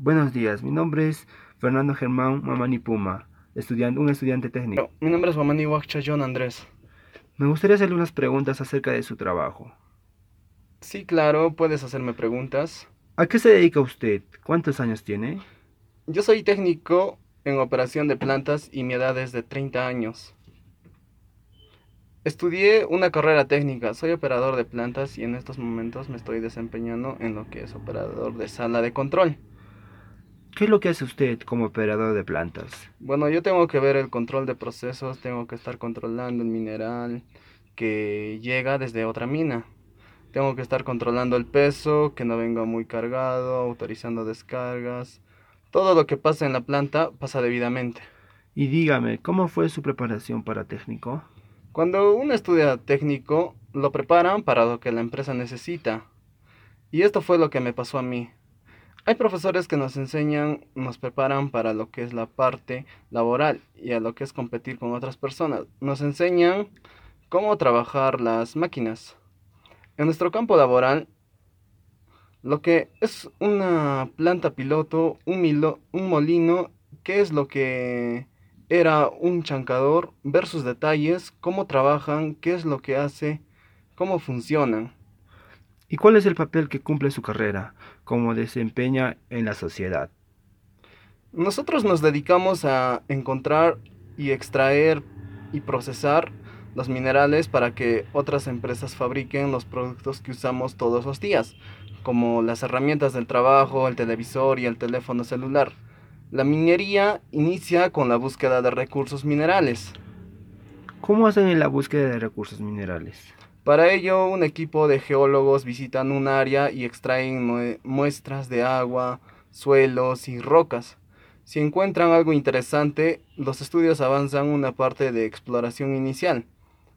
Buenos días, mi nombre es Fernando Germán Mamani Puma, estudiante, un estudiante técnico. Mi nombre es Mamani John Andrés. Me gustaría hacerle unas preguntas acerca de su trabajo. Sí, claro, puedes hacerme preguntas. ¿A qué se dedica usted? ¿Cuántos años tiene? Yo soy técnico en operación de plantas y mi edad es de 30 años. Estudié una carrera técnica, soy operador de plantas y en estos momentos me estoy desempeñando en lo que es operador de sala de control. ¿Qué es lo que hace usted como operador de plantas? Bueno, yo tengo que ver el control de procesos, tengo que estar controlando el mineral que llega desde otra mina. Tengo que estar controlando el peso, que no venga muy cargado, autorizando descargas. Todo lo que pasa en la planta pasa debidamente. Y dígame, ¿cómo fue su preparación para técnico? Cuando uno estudia técnico, lo preparan para lo que la empresa necesita. Y esto fue lo que me pasó a mí. Hay profesores que nos enseñan, nos preparan para lo que es la parte laboral y a lo que es competir con otras personas. Nos enseñan cómo trabajar las máquinas. En nuestro campo laboral, lo que es una planta piloto, un, un molino, ¿qué es lo que era un chancador, ver sus detalles, cómo trabajan, qué es lo que hace, cómo funcionan. ¿Y cuál es el papel que cumple su carrera, cómo desempeña en la sociedad? Nosotros nos dedicamos a encontrar y extraer y procesar los minerales para que otras empresas fabriquen los productos que usamos todos los días, como las herramientas del trabajo, el televisor y el teléfono celular. La minería inicia con la búsqueda de recursos minerales. ¿Cómo hacen en la búsqueda de recursos minerales? Para ello, un equipo de geólogos visitan un área y extraen muestras de agua, suelos y rocas. Si encuentran algo interesante, los estudios avanzan una parte de exploración inicial.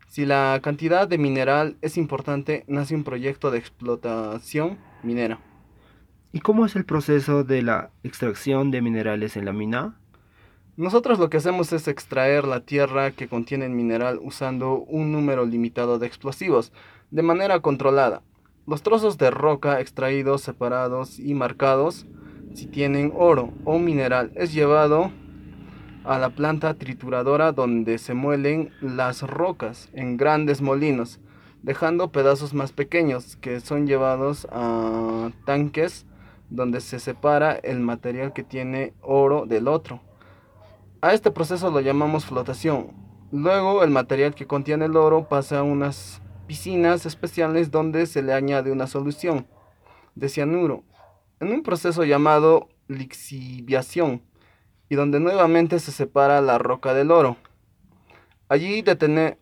Si la cantidad de mineral es importante, nace un proyecto de explotación minera. ¿Y cómo es el proceso de la extracción de minerales en la mina? Nosotros lo que hacemos es extraer la tierra que contiene mineral usando un número limitado de explosivos, de manera controlada. Los trozos de roca extraídos, separados y marcados, si tienen oro o mineral, es llevado a la planta trituradora donde se muelen las rocas en grandes molinos, dejando pedazos más pequeños que son llevados a tanques donde se separa el material que tiene oro del otro. A este proceso lo llamamos flotación. Luego el material que contiene el oro pasa a unas piscinas especiales donde se le añade una solución de cianuro en un proceso llamado lixiviación y donde nuevamente se separa la roca del oro. Allí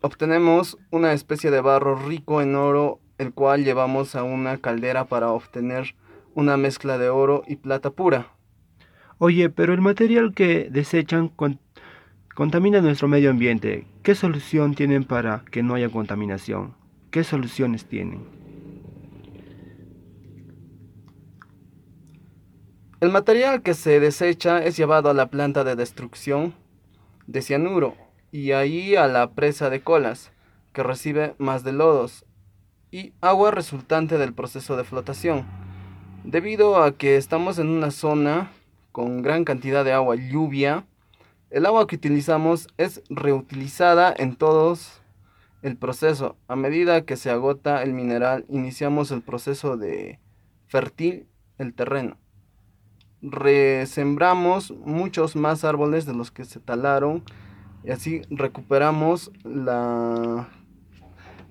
obtenemos una especie de barro rico en oro, el cual llevamos a una caldera para obtener una mezcla de oro y plata pura. Oye, pero el material que desechan contamina nuestro medio ambiente. ¿Qué solución tienen para que no haya contaminación? ¿Qué soluciones tienen? El material que se desecha es llevado a la planta de destrucción de cianuro y ahí a la presa de colas, que recibe más de lodos y agua resultante del proceso de flotación. Debido a que estamos en una zona con gran cantidad de agua lluvia, el agua que utilizamos es reutilizada en todos el proceso. A medida que se agota el mineral, iniciamos el proceso de fertil el terreno. Resembramos muchos más árboles de los que se talaron y así recuperamos la,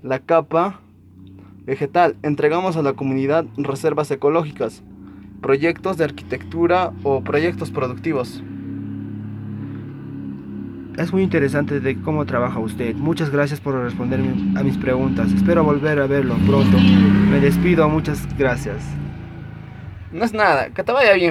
la capa vegetal. Entregamos a la comunidad reservas ecológicas, proyectos de arquitectura o proyectos productivos. Es muy interesante de cómo trabaja usted. Muchas gracias por responder a mis preguntas. Espero volver a verlo pronto. Me despido. Muchas gracias. No es nada. Que te vaya bien.